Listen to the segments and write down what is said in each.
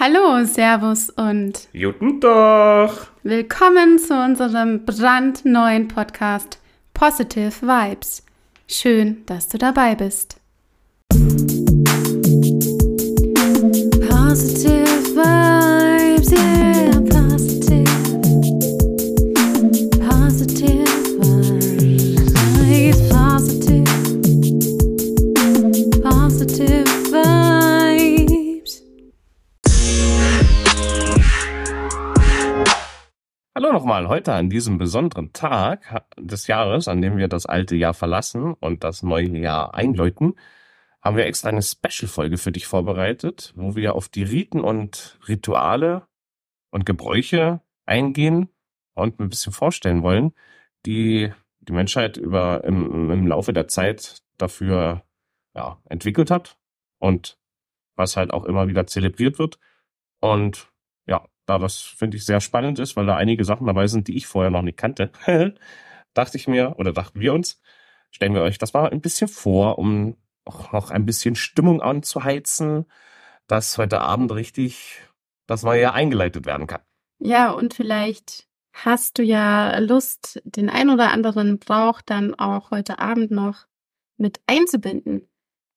Hallo, Servus und Guten Tag. willkommen zu unserem brandneuen Podcast Positive Vibes. Schön, dass du dabei bist. Heute an diesem besonderen Tag des Jahres, an dem wir das alte Jahr verlassen und das neue Jahr einläuten, haben wir extra eine Special-Folge für dich vorbereitet, wo wir auf die Riten und Rituale und Gebräuche eingehen und ein bisschen vorstellen wollen, die die Menschheit über im, im Laufe der Zeit dafür ja, entwickelt hat und was halt auch immer wieder zelebriert wird. Und da das finde ich sehr spannend ist, weil da einige Sachen dabei sind, die ich vorher noch nicht kannte, dachte ich mir oder dachten wir uns, stellen wir euch das mal ein bisschen vor, um auch noch ein bisschen Stimmung anzuheizen, dass heute Abend richtig das neue Jahr eingeleitet werden kann. Ja, und vielleicht hast du ja Lust, den ein oder anderen Brauch dann auch heute Abend noch mit einzubinden.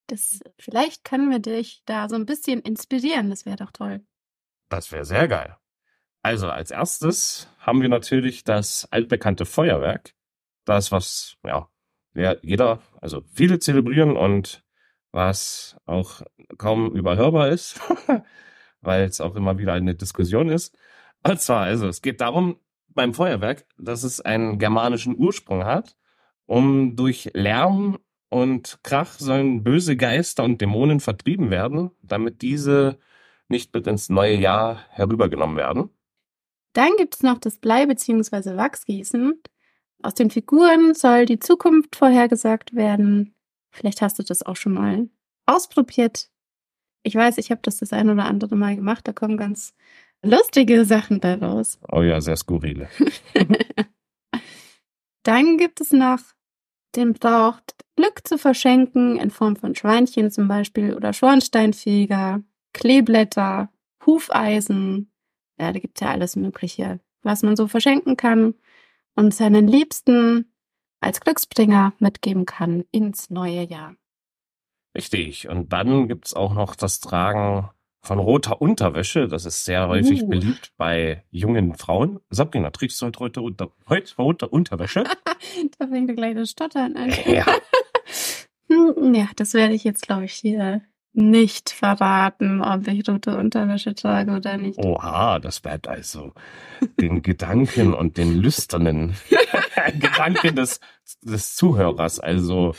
Das, vielleicht können wir dich da so ein bisschen inspirieren. Das wäre doch toll. Das wäre sehr geil. Also als erstes haben wir natürlich das altbekannte Feuerwerk. Das, was ja jeder, also viele zelebrieren und was auch kaum überhörbar ist, weil es auch immer wieder eine Diskussion ist. Und zwar, also es geht darum beim Feuerwerk, dass es einen germanischen Ursprung hat, um durch Lärm und Krach sollen böse Geister und Dämonen vertrieben werden, damit diese nicht mit ins neue Jahr herübergenommen werden. Dann gibt's noch das Blei- bzw. Wachsgießen. Aus den Figuren soll die Zukunft vorhergesagt werden. Vielleicht hast du das auch schon mal ausprobiert. Ich weiß, ich habe das das ein oder andere Mal gemacht. Da kommen ganz lustige Sachen bei raus. Oh ja, sehr skurrile. Dann gibt es noch den Brauch, Glück zu verschenken in Form von Schweinchen zum Beispiel oder Schornsteinfeger, Kleeblätter, Hufeisen. Ja, da gibt's ja alles Mögliche, was man so verschenken kann und seinen Liebsten als Glücksbringer mitgeben kann ins neue Jahr. Richtig. Und dann gibt's auch noch das Tragen von roter Unterwäsche. Das ist sehr häufig Uh. beliebt bei jungen Frauen. Sabrina, trägst du heute, heute, unter, heute rote Unterwäsche? Da fängt gleich das Stottern an. ja. Hm, Ja, das werde ich jetzt, glaube ich, hier nicht verraten, ob ich rote Unterwäsche trage oder nicht. Oha, das bleibt also den Gedanken und den lüsternen Gedanken des, des Zuhörers also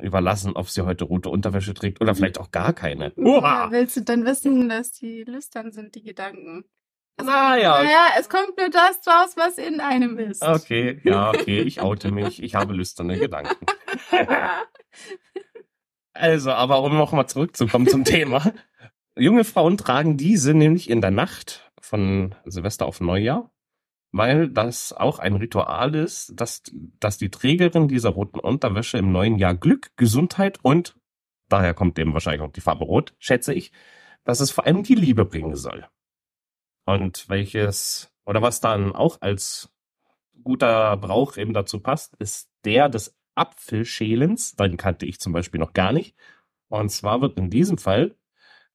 überlassen, ob sie heute rote Unterwäsche trägt oder vielleicht auch gar keine. Ja, Oha! willst du dann wissen, dass die lüstern sind, die Gedanken? Naja, Naja, es kommt nur das raus, was in einem ist. okay, ja, okay, ich oute mich, ich habe lüsterne Gedanken. Also, aber um nochmal zurückzukommen zum Thema. Junge Frauen tragen diese nämlich in der Nacht von Silvester auf Neujahr, weil das auch ein Ritual ist, dass, dass die Trägerin dieser roten Unterwäsche im neuen Jahr Glück, Gesundheit und, daher kommt eben wahrscheinlich auch die Farbe Rot, schätze ich, dass es vor allem die Liebe bringen soll. Und welches, oder was dann auch als guter Brauch eben dazu passt, ist der des Apfelschälens. Den kannte ich zum Beispiel noch gar nicht. Und zwar wird in diesem Fall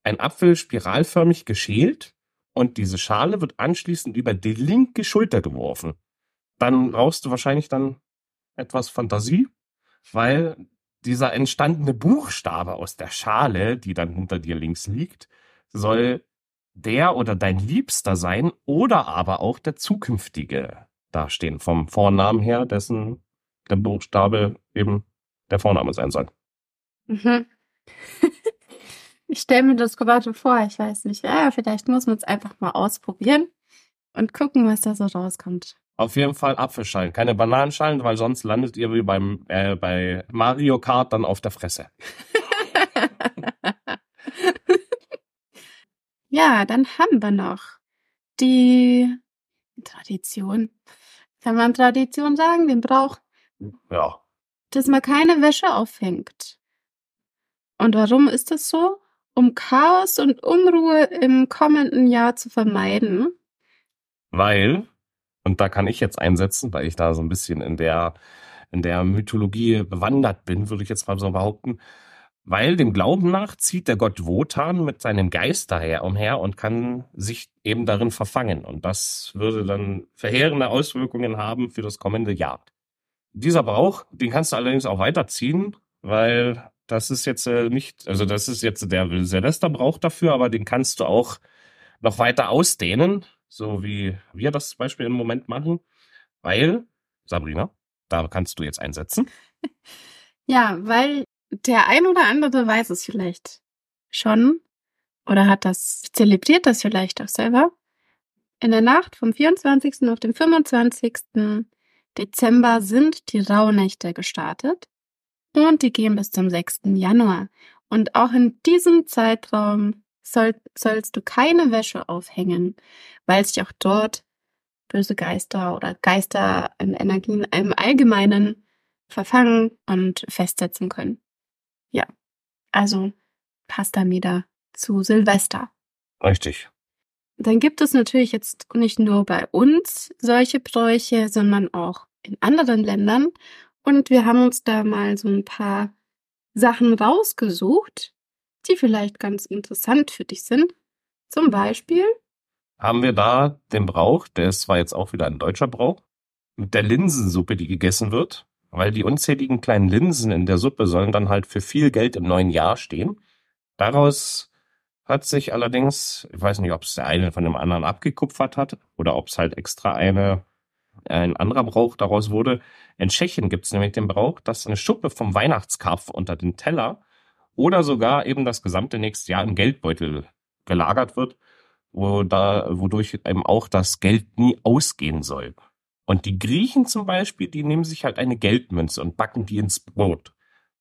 ein Apfel spiralförmig geschält und diese Schale wird anschließend über die linke Schulter geworfen. Dann brauchst du wahrscheinlich dann etwas Fantasie, weil dieser entstandene Buchstabe aus der Schale, die dann hinter dir links liegt, soll der oder dein Liebster sein oder aber auch der zukünftige dastehen, vom Vornamen her, dessen der Buchstabe eben der Vorname sein soll. Mhm. Ich stelle mir das gerade vor, ich weiß nicht. Ja, vielleicht muss man es einfach mal ausprobieren und gucken, was da so rauskommt. Auf jeden Fall Apfelschalen, keine Bananenschalen, weil sonst landet ihr wie beim äh, bei Mario Kart dann auf der Fresse. ja, dann haben wir noch die Tradition. Kann man Tradition sagen? Den Brauch, Ja, dass man keine Wäsche aufhängt. Und warum ist das so? um Chaos und Unruhe im kommenden Jahr zu vermeiden? Weil, und da kann ich jetzt einsetzen, weil ich da so ein bisschen in der, in der Mythologie bewandert bin, würde ich jetzt mal so behaupten, weil dem Glauben nach zieht der Gott Wotan mit seinem Geist daher umher und kann sich eben darin verfangen. Und das würde dann verheerende Auswirkungen haben für das kommende Jahr. Dieser Brauch, den kannst du allerdings auch weiterziehen, weil das ist jetzt äh, nicht, also das ist jetzt der Silvesterbrauch dafür, aber den kannst du auch noch weiter ausdehnen, so wie wir das zum Beispiel im Moment machen, weil, Sabrina, da kannst du jetzt einsetzen. Ja, weil der ein oder andere weiß es vielleicht schon oder hat das, zelebriert das vielleicht auch selber. In der Nacht vom 24. auf den 25. Dezember sind die Rauhnächte gestartet und die gehen bis zum 6. Januar. Und auch in diesem Zeitraum soll, sollst du keine Wäsche aufhängen, weil sich auch dort böse Geister oder Geister in Energien im Allgemeinen verfangen und festsetzen können. Ja, also Pasta-Mieder zu Silvester. Richtig. Dann gibt es natürlich jetzt nicht nur bei uns solche Bräuche, sondern auch in anderen Ländern. Und wir haben uns da mal so ein paar Sachen rausgesucht, die vielleicht ganz interessant für dich sind. Zum Beispiel haben wir da den Brauch, der ist zwar jetzt auch wieder ein deutscher Brauch, mit der Linsensuppe, die gegessen wird, weil die unzähligen kleinen Linsen in der Suppe sollen dann halt für viel Geld im neuen Jahr stehen. Daraus hat sich allerdings, ich weiß nicht, ob es der eine von dem anderen abgekupfert hat oder ob es halt extra eine ein anderer Brauch daraus wurde. In Tschechien gibt es nämlich den Brauch, dass eine Schuppe vom Weihnachtskarpfen unter den Teller oder sogar eben das gesamte nächste Jahr im Geldbeutel gelagert wird, wo da, wodurch eben auch das Geld nie ausgehen soll. Und die Griechen zum Beispiel, die nehmen sich halt eine Geldmünze und backen die ins Brot.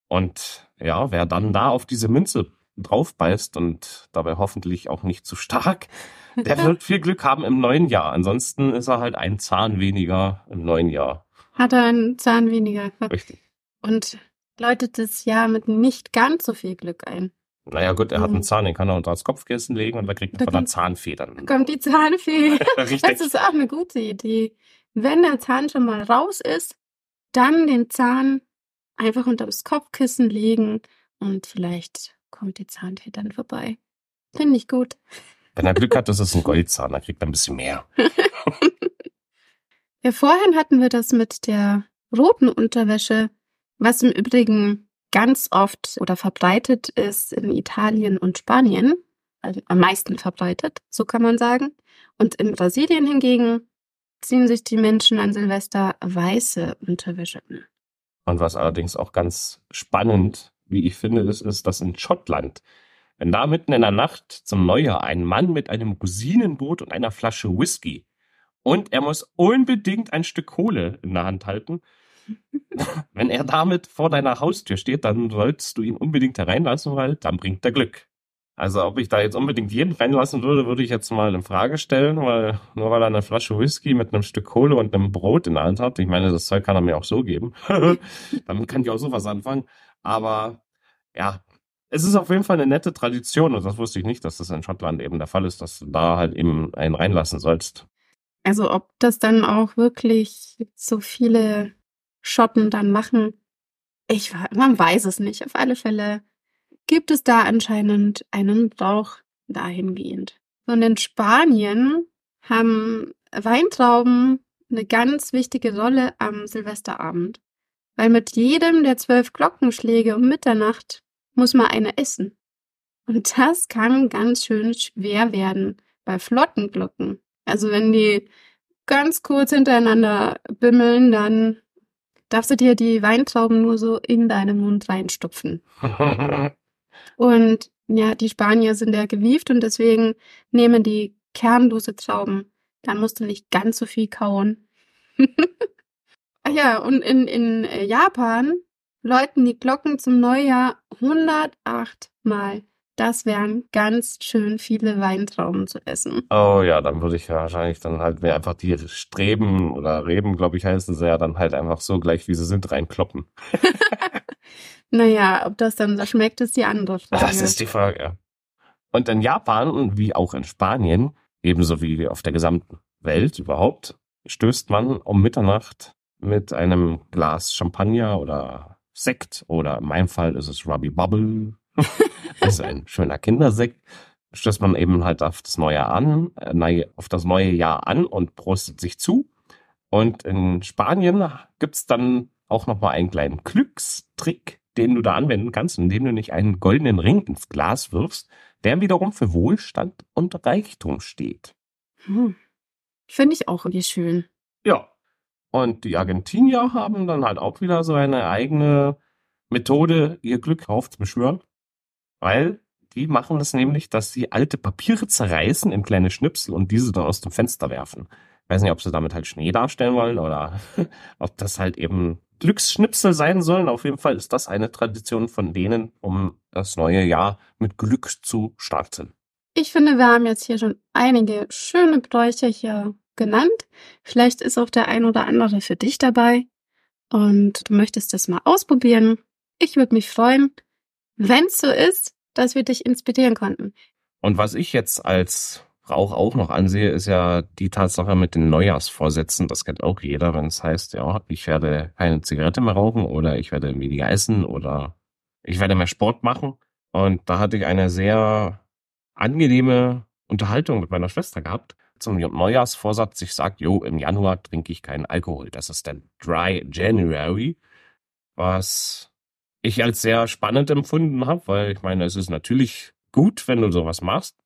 Und ja, wer dann da auf diese Münze drauf beißt und dabei hoffentlich auch nicht zu stark, der wird viel Glück haben im neuen Jahr. Ansonsten ist er halt ein Zahn weniger im neuen Jahr. Hat er einen Zahn weniger. Richtig. Und läutet das Jahr mit nicht ganz so viel Glück ein. Naja gut, er hat einen Mhm. Zahn, den kann er unter das Kopfkissen legen und da kriegt er von der kommt- Zahnfee dann. Kommt die Zahnfee. Das ist auch eine gute Idee. Wenn der Zahn schon mal raus ist, dann den Zahn einfach unter das Kopfkissen legen und vielleicht kommt die Zahnfee dann vorbei. Finde ich gut. Wenn er Glück hat, ist ein Goldzahn, da kriegt er ein bisschen mehr. Ja, vorhin hatten wir das mit der roten Unterwäsche, was im Übrigen ganz oft oder verbreitet ist in Italien und Spanien. Also am meisten verbreitet, so kann man sagen. Und in Brasilien hingegen ziehen sich die Menschen an Silvester weiße Unterwäsche an. Und was allerdings auch ganz spannend, wie ich finde, ist, ist, dass in Schottland, wenn da mitten in der Nacht zum Neujahr ein Mann mit einem Rosinenboot und einer Flasche Whisky und er muss unbedingt ein Stück Kohle in der Hand halten. Wenn er damit vor deiner Haustür steht, dann sollst du ihn unbedingt hereinlassen, weil dann bringt er Glück. Also ob ich da jetzt unbedingt jeden reinlassen würde, würde ich jetzt mal in Frage stellen, weil nur weil er eine Flasche Whisky mit einem Stück Kohle und einem Brot in der Hand hat, ich meine, das Zeug kann er mir auch so geben. Damit kann ich auch sowas anfangen. Aber ja, es ist auf jeden Fall eine nette Tradition und das wusste ich nicht, dass das in Schottland eben der Fall ist, dass du da halt eben einen reinlassen sollst. Also ob das dann auch wirklich so viele Schotten dann machen, ich, man weiß es nicht. Auf alle Fälle gibt es da anscheinend einen Brauch dahingehend. Und in Spanien haben Weintrauben eine ganz wichtige Rolle am Silvesterabend. Weil mit jedem der zwölf Glockenschläge um Mitternacht muss man eine essen. Und das kann ganz schön schwer werden bei flotten Glocken. Also wenn die ganz kurz hintereinander bimmeln, dann darfst du dir die Weintrauben nur so in deinen Mund reinstopfen. Und ja, die Spanier sind ja gewieft und deswegen nehmen die kernlose Trauben. Dann musst du nicht ganz so viel kauen. Ach ja, und in, in äh, Japan läuten die Glocken zum Neujahr 108 Mal. Das wären ganz schön viele Weintrauben zu essen. Oh ja, dann würde ich ja wahrscheinlich dann halt mir einfach die Streben oder Reben, glaube ich, heißen sie ja dann halt einfach so gleich, wie sie sind, reinkloppen. Naja, ob das dann so schmeckt, ist die andere Frage. Das ist die Frage. Und in Japan, wie auch in Spanien, ebenso wie auf der gesamten Welt überhaupt, stößt man um Mitternacht mit einem Glas Champagner oder Sekt oder in meinem Fall ist es Ruby Bubble. das ist ein schöner Kindersekt. Stößt man eben halt auf das neue an, äh, auf das neue Jahr an und prostet sich zu. Und in Spanien gibt's dann auch nochmal einen kleinen Glückstrick, den du da anwenden kannst, indem du nicht einen goldenen Ring ins Glas wirfst, der wiederum für Wohlstand und Reichtum steht. Hm. Finde ich auch irgendwie schön. Ja. Und die Argentinier haben dann halt auch wieder so eine eigene Methode, ihr Glück aufzubeschwören. Weil die machen das nämlich, dass sie alte Papiere zerreißen in kleine Schnipsel und diese dann aus dem Fenster werfen. Ich weiß nicht, ob sie damit halt Schnee darstellen wollen oder ob das halt eben Glücksschnipsel sein sollen. Auf jeden Fall ist das eine Tradition von denen, um das neue Jahr mit Glück zu starten. Ich finde, wir haben jetzt hier schon einige schöne Bräuche hier genannt. Vielleicht ist auch der ein oder andere für dich dabei und du möchtest das mal ausprobieren. Ich würde mich freuen, wenn es so ist, dass wir dich inspirieren konnten. Und was ich jetzt als Rauch auch noch ansehe, ist ja die Tatsache mit den Neujahrsvorsätzen. Das kennt auch jeder, wenn es heißt, ja, ich werde keine Zigarette mehr rauchen oder ich werde weniger essen oder ich werde mehr Sport machen. Und da hatte ich eine sehr angenehme Unterhaltung mit meiner Schwester gehabt zum Neujahrsvorsatz. Ich sage, jo, im Januar trinke ich keinen Alkohol. Das ist der Dry January, was ich als sehr spannend empfunden habe, weil ich meine, es ist natürlich gut, wenn du sowas machst.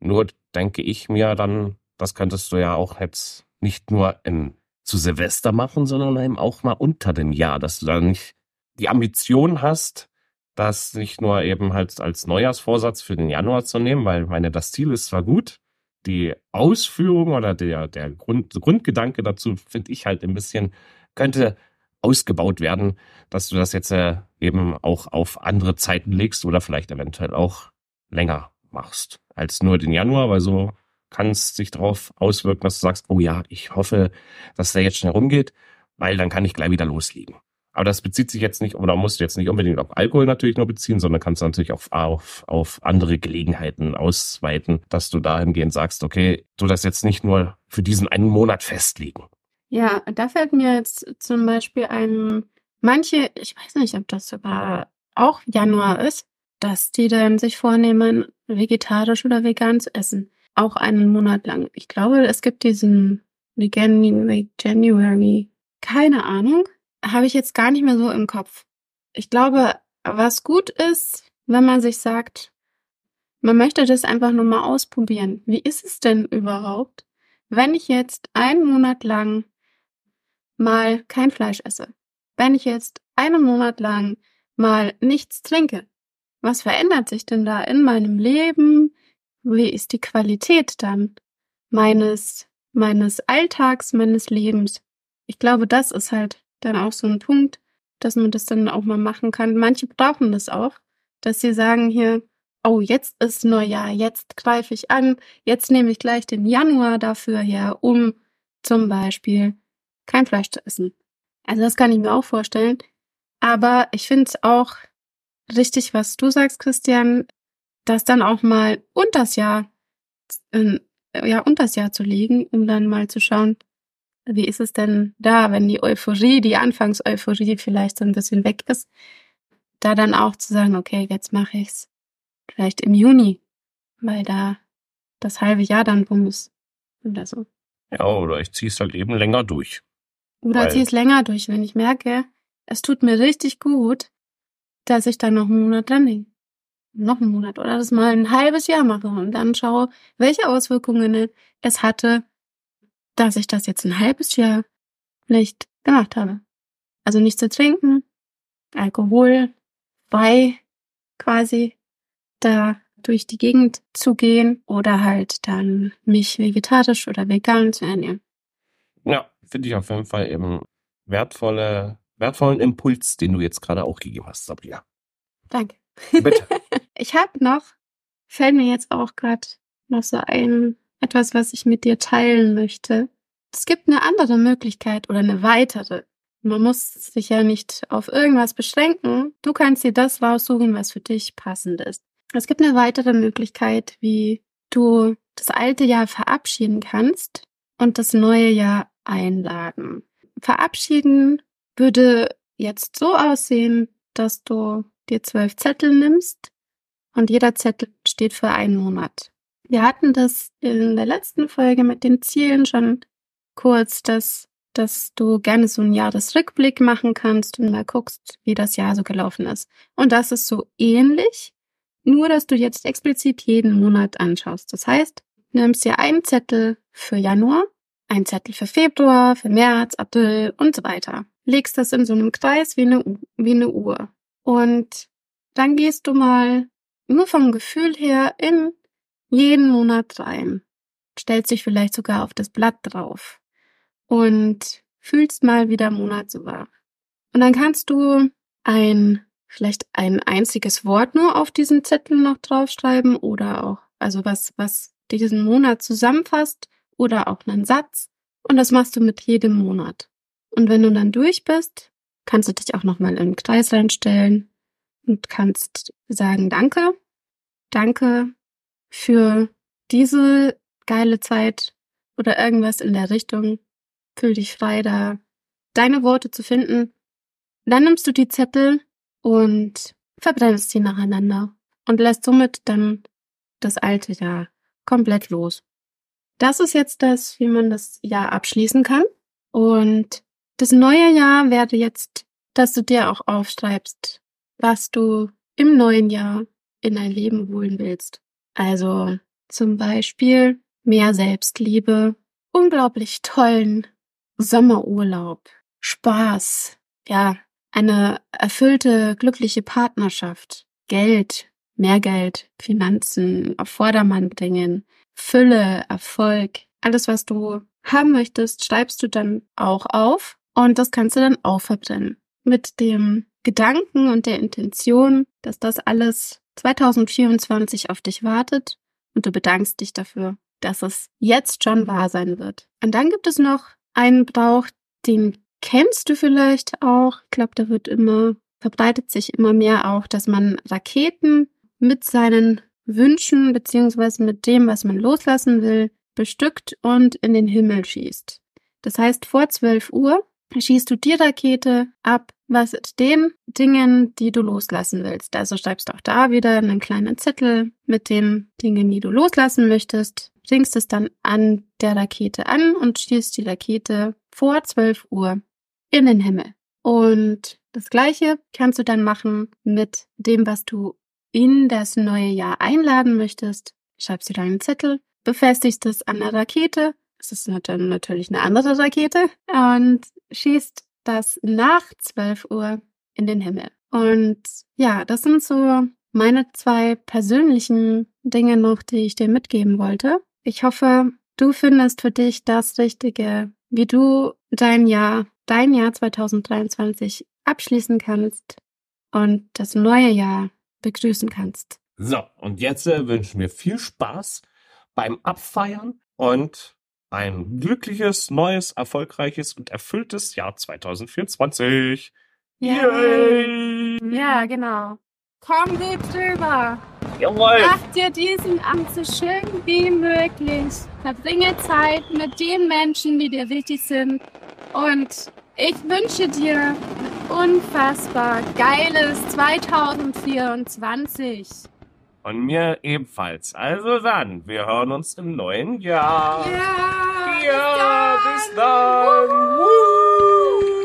Nur denke ich mir dann, das könntest du ja auch jetzt nicht nur in, zu Silvester machen, sondern eben auch mal unter dem Jahr, dass du da nicht die Ambition hast, das nicht nur eben halt als Neujahrsvorsatz für den Januar zu nehmen, weil meine, das Ziel ist zwar gut, die Ausführung oder der, der Grund, Grundgedanke dazu finde ich halt ein bisschen, könnte ausgebaut werden, dass du das jetzt äh, eben auch auf andere Zeiten legst oder vielleicht eventuell auch länger machst als nur den Januar, weil so kann es sich darauf auswirken, dass du sagst, oh ja, ich hoffe, dass der jetzt schnell rumgeht, weil dann kann ich gleich wieder loslegen. Aber das bezieht sich jetzt nicht, oder musst du jetzt nicht unbedingt auf Alkohol natürlich nur beziehen, sondern kannst du natürlich auf, auf, auf andere Gelegenheiten ausweiten, dass du dahingehend sagst, okay, du das jetzt nicht nur für diesen einen Monat festlegen. Ja, da fällt mir jetzt zum Beispiel ein, manche, ich weiß nicht, ob das sogar auch Januar ist, dass die dann sich vornehmen, vegetarisch oder vegan zu essen. Auch einen Monat lang. Ich glaube, es gibt diesen Vegan January. Keine Ahnung habe ich jetzt gar nicht mehr so im Kopf. Ich glaube, was gut ist, wenn man sich sagt, man möchte das einfach nur mal ausprobieren. Wie ist es denn überhaupt, wenn ich jetzt einen Monat lang mal kein Fleisch esse? Wenn ich jetzt einen Monat lang mal nichts trinke? Was verändert sich denn da in meinem Leben? Wie ist die Qualität dann meines, meines Alltags, meines Lebens? Ich glaube, das ist halt dann auch so ein Punkt, dass man das dann auch mal machen kann. Manche brauchen das auch, dass sie sagen hier, oh, jetzt ist Neujahr, jetzt greife ich an, jetzt nehme ich gleich den Januar dafür her, um zum Beispiel kein Fleisch zu essen. Also das kann ich mir auch vorstellen. Aber ich finde es auch richtig, was du sagst, Christian, das dann auch mal unters Jahr, äh, ja, unters Jahr zu legen, um dann mal zu schauen, wie ist es denn da, wenn die Euphorie, die Anfangseuphorie vielleicht so ein bisschen weg ist, da dann auch zu sagen, okay, jetzt mache ich's vielleicht im Juni, weil da das halbe Jahr dann rum ist oder so. Ja, oder ich ziehe es halt eben länger durch. Oder ziehe es länger durch, wenn ich merke, es tut mir richtig gut, dass ich dann noch einen Monat dran hänge. Noch einen Monat oder das mal ein halbes Jahr mache und dann schaue, welche Auswirkungen es hatte dass ich das jetzt ein halbes Jahr nicht gemacht habe. Also nicht zu trinken, Alkohol bei quasi da durch die Gegend zu gehen oder halt dann mich vegetarisch oder vegan zu ernähren. Ja, finde ich auf jeden Fall eben wertvolle, wertvollen Impuls, den du jetzt gerade auch gegeben hast, Sabrina. Danke. Bitte. ich habe noch, fällt mir jetzt auch gerade noch so ein, etwas, was ich mit dir teilen möchte. Es gibt eine andere Möglichkeit oder eine weitere. Man muss sich ja nicht auf irgendwas beschränken. Du kannst dir das raussuchen, was für dich passend ist. Es gibt eine weitere Möglichkeit, wie du das alte Jahr verabschieden kannst und das neue Jahr einladen. Verabschieden würde jetzt so aussehen, dass du dir zwölf Zettel nimmst und jeder Zettel steht für einen Monat. Wir hatten das in der letzten Folge mit den Zielen schon kurz, dass, dass du gerne so einen Jahresrückblick machen kannst und mal guckst, wie das Jahr so gelaufen ist. Und das ist so ähnlich, nur dass du jetzt explizit jeden Monat anschaust. Das heißt, nimmst dir einen Zettel für Januar, einen Zettel für Februar, für März, April und so weiter. Legst das in so einem Kreis wie eine, wie eine Uhr. Und dann gehst du mal nur vom Gefühl her in jeden Monat rein. Stellst dich vielleicht sogar auf das Blatt drauf und fühlst mal, wie der Monat so war. Und dann kannst du ein, vielleicht ein einziges Wort nur auf diesen Zettel noch draufschreiben oder auch, also was, was diesen Monat zusammenfasst oder auch einen Satz. Und das machst du mit jedem Monat. Und wenn du dann durch bist, kannst du dich auch nochmal den Kreis reinstellen und kannst sagen Danke. Danke für diese geile Zeit oder irgendwas in der Richtung. Fühl dich frei, da deine Worte zu finden. Dann nimmst du die Zettel und verbrennst sie nacheinander und lässt somit dann das alte Jahr komplett los. Das ist jetzt das, wie man das Jahr abschließen kann. Und das neue Jahr werde jetzt, dass du dir auch aufschreibst, was du im neuen Jahr in dein Leben holen willst. Also zum Beispiel mehr Selbstliebe, unglaublich tollen Sommerurlaub, Spaß, ja, eine erfüllte, glückliche Partnerschaft, Geld, mehr Geld, Finanzen auf Vordermann bringen, Fülle, Erfolg, alles, was du haben möchtest, schreibst du dann auch auf und das kannst du dann auch verbrennen. Mit dem Gedanken und der Intention, dass das alles 2024 auf dich wartet und du bedankst dich dafür, dass es jetzt schon wahr sein wird. Und dann gibt es noch einen Brauch, den kennst du vielleicht auch. Ich glaube, da wird immer, verbreitet sich immer mehr auch, dass man Raketen mit seinen Wünschen beziehungsweise mit dem, was man loslassen will, bestückt und in den Himmel schießt. Das heißt, vor 12 Uhr schießt du die Rakete ab, was mit den Dingen, die du loslassen willst. Also schreibst auch da wieder einen kleinen Zettel mit den Dingen, die du loslassen möchtest, bringst es dann an der Rakete an und schießt die Rakete vor 12 Uhr in den Himmel. Und das gleiche kannst du dann machen mit dem, was du in das neue Jahr einladen möchtest. Schreibst dir deinen Zettel, befestigst es an der Rakete. Es ist natürlich eine andere Rakete und schießt das nach 12 Uhr in den Himmel. Und ja, das sind so meine zwei persönlichen Dinge noch, die ich dir mitgeben wollte. Ich hoffe, du findest für dich das Richtige, wie du dein Jahr, dein Jahr 2023 abschließen kannst und das neue Jahr begrüßen kannst. So, und jetzt äh, wünschen wir viel Spaß beim Abfeiern und ein glückliches, neues, erfolgreiches und erfülltes Jahr 2024. Ja, Yay! ja genau. Komm gut drüber. Jawohl. Mach dir diesen Abend so schön wie möglich. Verbringe Zeit mit den Menschen, die dir wichtig sind. Und ich wünsche dir unfassbar geiles 2024. Und mir ebenfalls. Also dann, wir hören uns im neuen Jahr. Ja, ja bis dann. Bis dann.